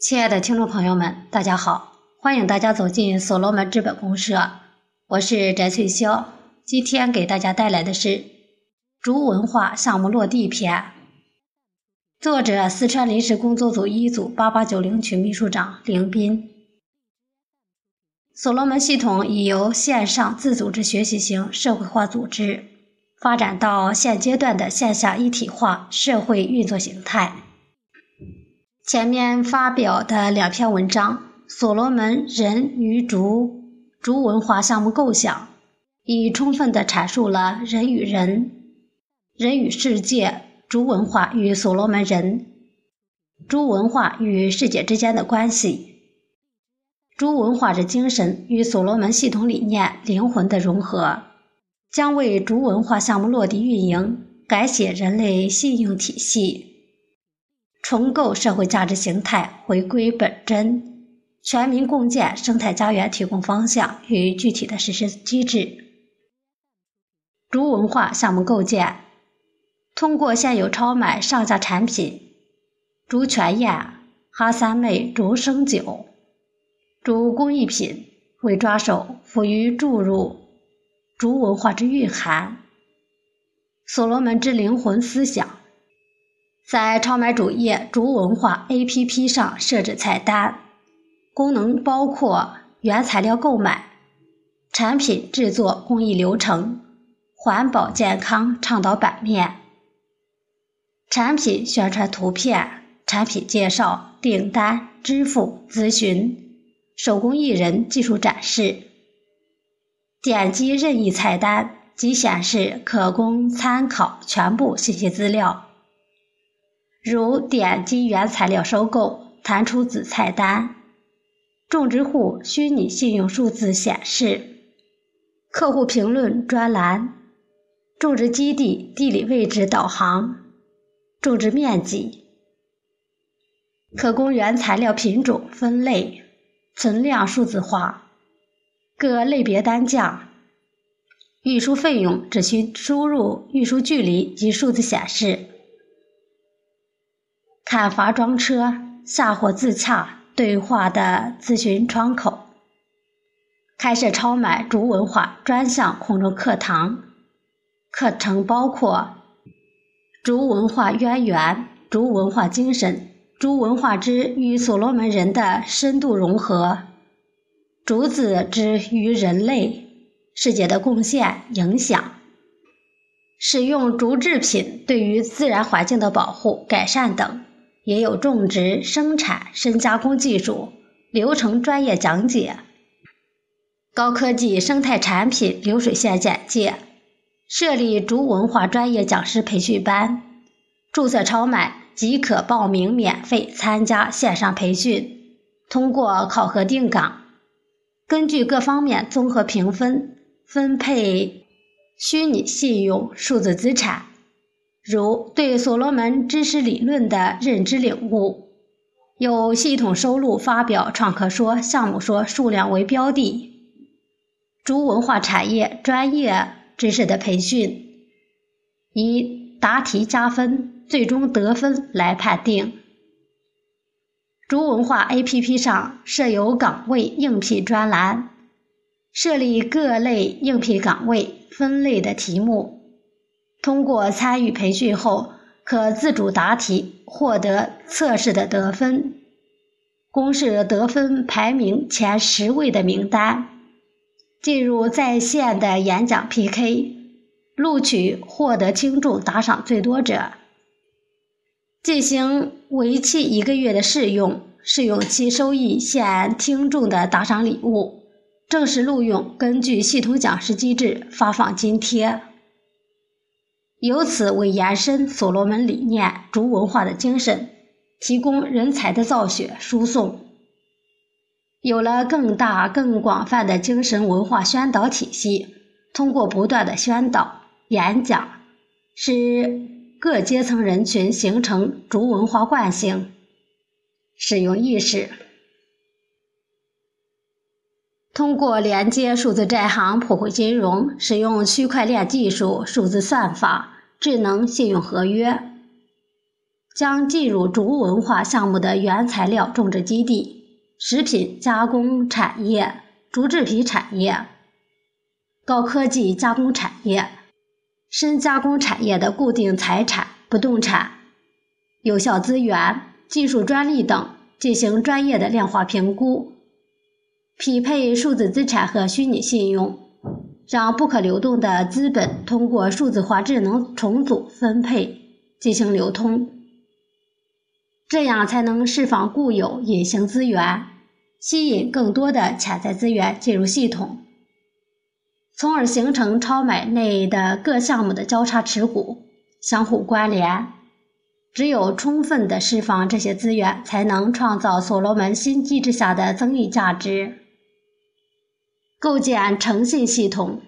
亲爱的听众朋友们，大家好，欢迎大家走进所罗门资本公社，我是翟翠霄。今天给大家带来的是《竹文化项目落地篇》，作者四川临时工作组一组八八九零群秘书长林斌。所罗门系统已由线上自组织学习型社会化组织，发展到现阶段的线下一体化社会运作形态。前面发表的两篇文章《所罗门人与竹竹文化项目构想》，已充分地阐述了人与人、人与世界、竹文化与所罗门人、竹文化与世界之间的关系。竹文化之精神与所罗门系统理念灵魂的融合，将为竹文化项目落地运营改写人类信用体系。重构社会价值形态，回归本真，全民共建生态家园提供方向与具体的实施机制。竹文化项目构建，通过现有超买上架产品，竹泉宴、哈三妹竹生酒、竹工艺品为抓手，赋予注入竹文化之蕴含，所罗门之灵魂思想。在超买主页竹文化 APP 上设置菜单，功能包括原材料购买、产品制作工艺流程、环保健康倡导版面、产品宣传图片、产品介绍、订单、支付、咨询、手工艺人技术展示。点击任意菜单即显示可供参考全部信息资料。如点击原材料收购，弹出子菜单，种植户虚拟信用数字显示，客户评论专栏，种植基地地理位置导航，种植面积，可供原材料品种分类，存量数字化，各类别单价，运输费用只需输入运输距离及数字显示。看伐装车、下货自洽对话的咨询窗口，开设超买竹文化专项空中课堂，课程包括竹文化渊源、竹文化精神、竹文化之与所罗门人的深度融合、竹子之于人类世界的贡献影响、使用竹制品对于自然环境的保护改善等。也有种植、生产、深加工技术流程专业讲解，高科技生态产品流水线简介，设立竹文化专业讲师培训班，注册超买即可报名免费参加线上培训，通过考核定岗，根据各方面综合评分分配虚拟信用数字资产。如对所罗门知识理论的认知领悟，有系统收录发表创客说、项目说数量为标的，竹文化产业专业知识的培训，以答题加分，最终得分来判定。竹文化 APP 上设有岗位应聘专栏，设立各类应聘岗位分类的题目。通过参与培训后，可自主答题，获得测试的得分。公示得分排名前十位的名单，进入在线的演讲 PK，录取获得听众打赏最多者。进行为期一个月的试用，试用期收益现听众的打赏礼物。正式录用，根据系统讲师机制发放津贴。由此为延伸所罗门理念、竹文化的精神，提供人才的造血输送，有了更大、更广泛的精神文化宣导体系。通过不断的宣导、演讲，使各阶层人群形成竹文化惯性、使用意识。通过连接数字债行、普惠金融，使用区块链技术、数字算法、智能信用合约，将进入竹文化项目的原材料种植基地、食品加工产业、竹制品产业、高科技加工产业、深加工产业的固定财产、不动产、有效资源、技术专利等进行专业的量化评估，匹配数字资产和虚拟信用。让不可流动的资本通过数字化智能重组分配进行流通，这样才能释放固有隐形资源，吸引更多的潜在资源进入系统，从而形成超买内的各项目的交叉持股、相互关联。只有充分的释放这些资源，才能创造所罗门新机制下的增益价值。构建诚信系统，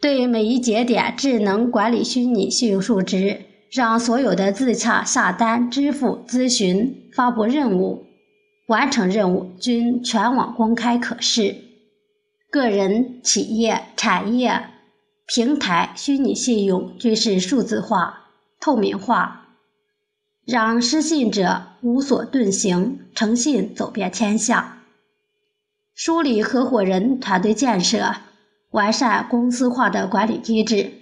对每一节点智能管理虚拟信用数值，让所有的自洽、下单、支付、咨询、发布任务、完成任务均全网公开可视。个人、企业、产业、平台虚拟信用均是数字化、透明化，让失信者无所遁形，诚信走遍天下。梳理合伙人团队建设，完善公司化的管理机制，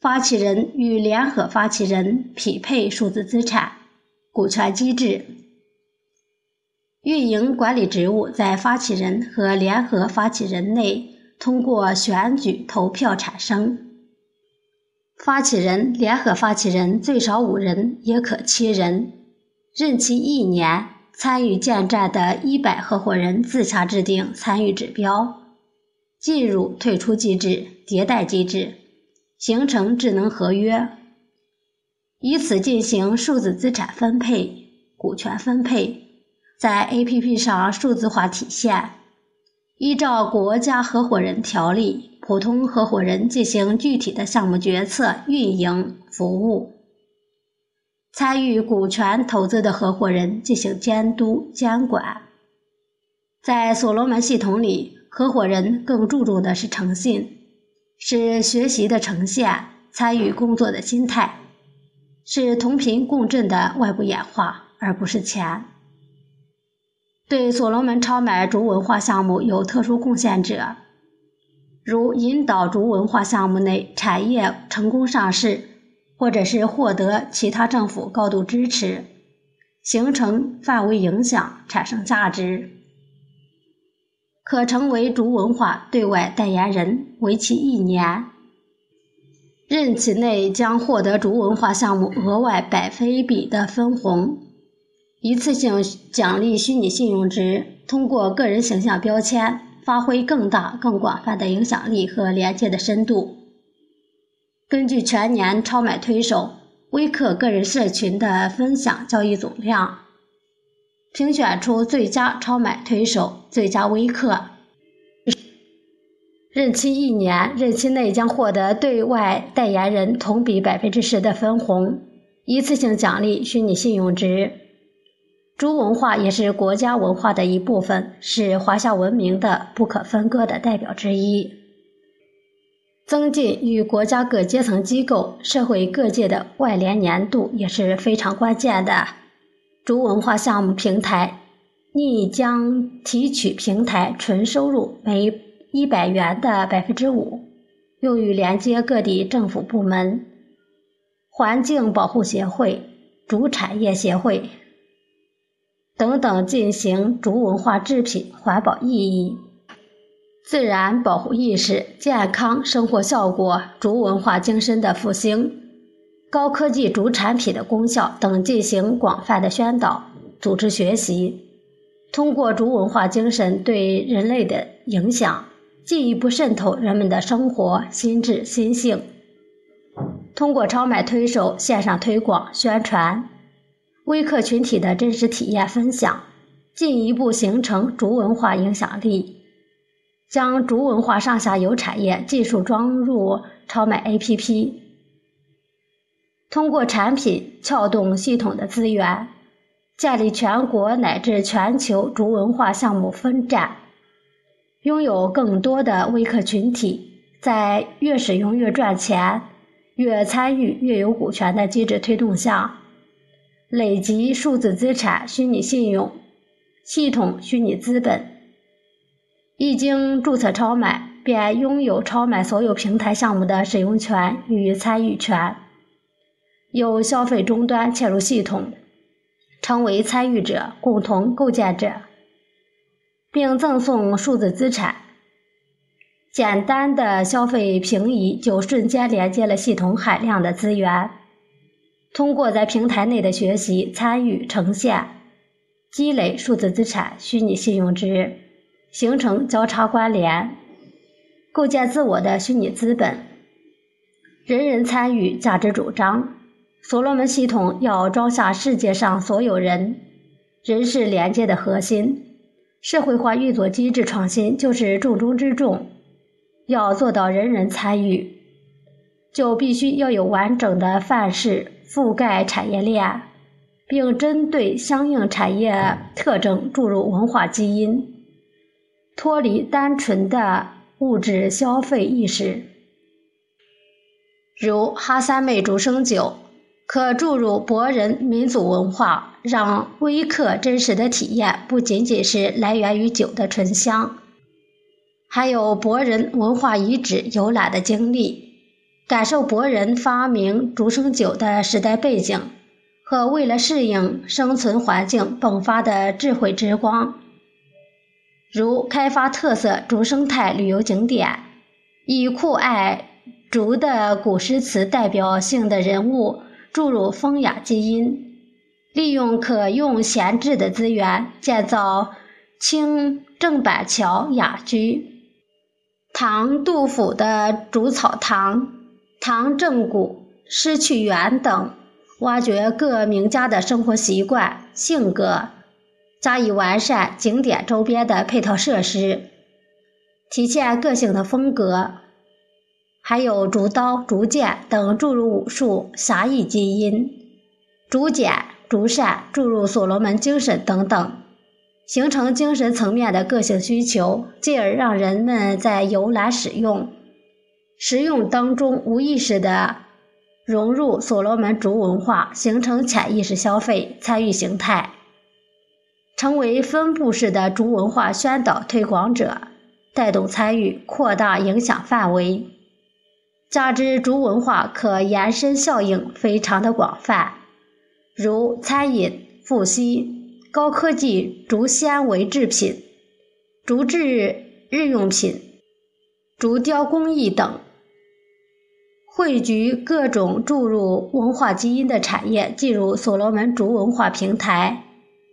发起人与联合发起人匹配数字资产、股权机制，运营管理职务在发起人和联合发起人内通过选举投票产生。发起人、联合发起人最少五人，也可七人，任期一年。参与建站的一百合伙人自洽制定参与指标，进入退出机制、迭代机制，形成智能合约，以此进行数字资产分配、股权分配，在 APP 上数字化体现。依照国家合伙人条例，普通合伙人进行具体的项目决策、运营、服务。参与股权投资的合伙人进行监督监管。在所罗门系统里，合伙人更注重的是诚信，是学习的呈现，参与工作的心态，是同频共振的外部演化，而不是钱。对所罗门超买竹文化项目有特殊贡献者，如引导竹文化项目内产业成功上市。或者是获得其他政府高度支持，形成范围影响，产生价值，可成为竹文化对外代言人，为期一年，任期内将获得竹文化项目额外百分比的分红，一次性奖励虚拟信用值，通过个人形象标签，发挥更大、更广泛的影响力和连接的深度。根据全年超买推手微客个人社群的分享交易总量，评选出最佳超买推手、最佳微客。任期一年，任期内将获得对外代言人同比百分之十的分红，一次性奖励虚拟信用值。竹文化也是国家文化的一部分，是华夏文明的不可分割的代表之一。增进与国家各阶层机构、社会各界的外联粘度也是非常关键的。竹文化项目平台拟将提取平台纯收入每一百元的百分之五，用于连接各地政府部门、环境保护协会、竹产业协会等等，进行竹文化制品环保意义。自然保护意识、健康生活效果、竹文化精神的复兴、高科技竹产品的功效等进行广泛的宣导、组织学习，通过竹文化精神对人类的影响，进一步渗透人们的生活、心智、心性。通过超买推手线上推广宣传、微客群体的真实体验分享，进一步形成竹文化影响力。将竹文化上下游产业技术装入超买 APP，通过产品撬动系统的资源，建立全国乃至全球竹文化项目分站，拥有更多的微客群体，在越使用越赚钱、越参与越有股权的机制推动下，累积数字资产、虚拟信用、系统虚拟资本。一经注册超买，便拥有超买所有平台项目的使用权与参与权。由消费终端嵌入系统，成为参与者、共同构建者，并赠送数字资产。简单的消费平移就瞬间连接了系统海量的资源。通过在平台内的学习、参与、呈现，积累数字资产、虚拟信用值，形成交叉关联，构建自我的虚拟资本。人人参与，价值主张。所罗门系统要装下世界上所有人，人是连接的核心。社会化运作机制创新就是重中之重。要做到人人参与，就必须要有完整的范式。覆盖产业链，并针对相应产业特征注入文化基因，脱离单纯的物质消费意识。如哈三妹竹生酒，可注入博人民族文化，让微客真实的体验不仅仅是来源于酒的醇香，还有博人文化遗址游览的经历。感受博人发明竹生酒的时代背景和为了适应生存环境迸发的智慧之光，如开发特色竹生态旅游景点，以酷爱竹的古诗词代表性的人物注入风雅基因，利用可用闲置的资源建造清郑板桥雅居，唐杜甫的竹草堂。唐正骨、诗趣园等，挖掘各名家的生活习惯、性格，加以完善景点周边的配套设施，体现个性的风格。还有竹刀、竹剑等注入武术侠义基因，竹简、竹扇注入所罗门精神等等，形成精神层面的个性需求，进而让人们在游览使用。使用当中无意识的融入所罗门族文化，形成潜意识消费参与形态，成为分布式的竹文化宣导推广者，带动参与，扩大影响范围。加之竹文化可延伸效应非常的广泛，如餐饮、复吸、高科技竹纤维制品、竹制日用品、竹雕工艺等。汇聚各种注入文化基因的产业进入所罗门竹文化平台，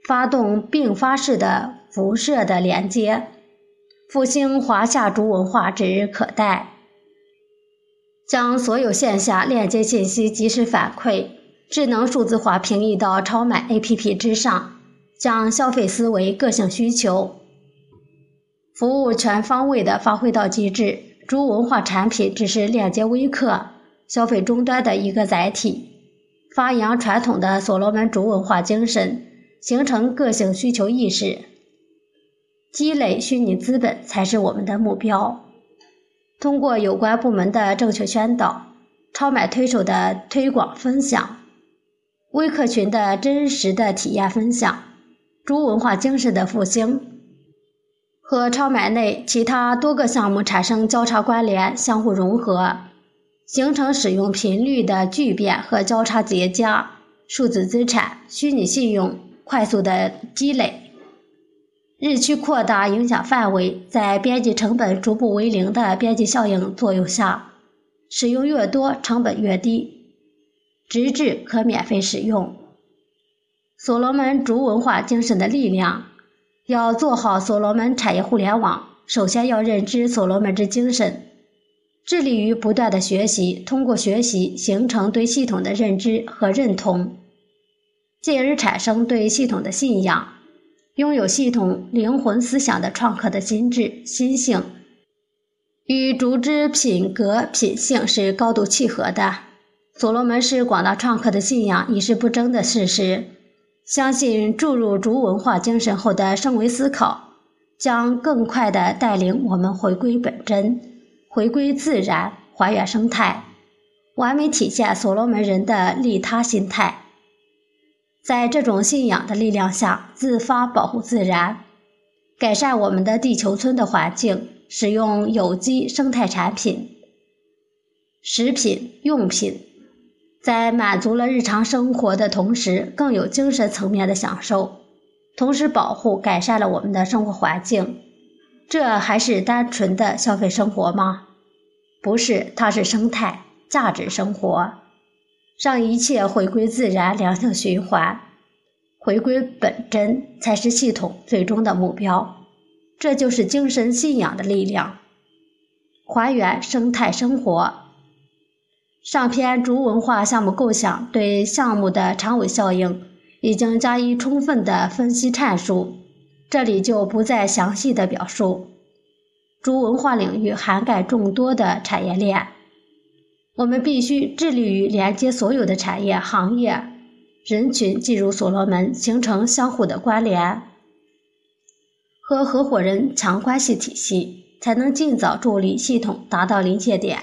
发动并发式的辐射的连接，复兴华夏族文化指日可待。将所有线下链接信息及时反馈，智能数字化平移到超买 APP 之上，将消费思维、个性需求、服务全方位的发挥到极致。族文化产品只是链接微客。消费终端的一个载体，发扬传统的所罗门族文化精神，形成个性需求意识，积累虚拟资本才是我们的目标。通过有关部门的正确宣导、超买推手的推广分享、微客群的真实的体验分享、族文化精神的复兴，和超买内其他多个项目产生交叉关联、相互融合。形成使用频率的巨变和交叉叠加，数字资产、虚拟信用快速的积累，日趋扩大影响范围，在边际成本逐步为零的边际效应作用下，使用越多成本越低，直至可免费使用。所罗门族文化精神的力量，要做好所罗门产业互联网，首先要认知所罗门之精神。致力于不断的学习，通过学习形成对系统的认知和认同，进而产生对系统的信仰，拥有系统灵魂思想的创客的心智心性，与竹之品格品性是高度契合的。所罗门是广大创客的信仰，已是不争的事实。相信注入竹文化精神后的升维思考，将更快地带领我们回归本真。回归自然，还原生态，完美体现所罗门人的利他心态。在这种信仰的力量下，自发保护自然，改善我们的地球村的环境，使用有机生态产品、食品用品，在满足了日常生活的同时，更有精神层面的享受，同时保护改善了我们的生活环境。这还是单纯的消费生活吗？不是，它是生态价值生活。让一切回归自然良性循环，回归本真才是系统最终的目标。这就是精神信仰的力量，还原生态生活。上篇竹文化项目构想对项目的长尾效应已经加以充分的分析阐述，这里就不再详细的表述。竹文化领域涵盖众多的产业链。我们必须致力于连接所有的产业、行业、人群进入所罗门，形成相互的关联和合伙人强关系体系，才能尽早助力系统达到临界点，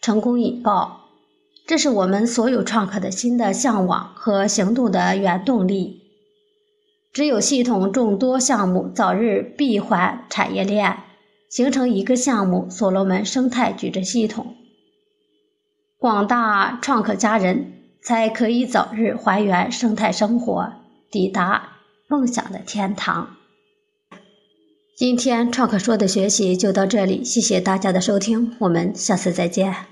成功引爆。这是我们所有创客的新的向往和行动的原动力。只有系统众多项目早日闭环产业链，形成一个项目——所罗门生态矩阵系统。广大创客家人才可以早日还原生态生活，抵达梦想的天堂。今天创客说的学习就到这里，谢谢大家的收听，我们下次再见。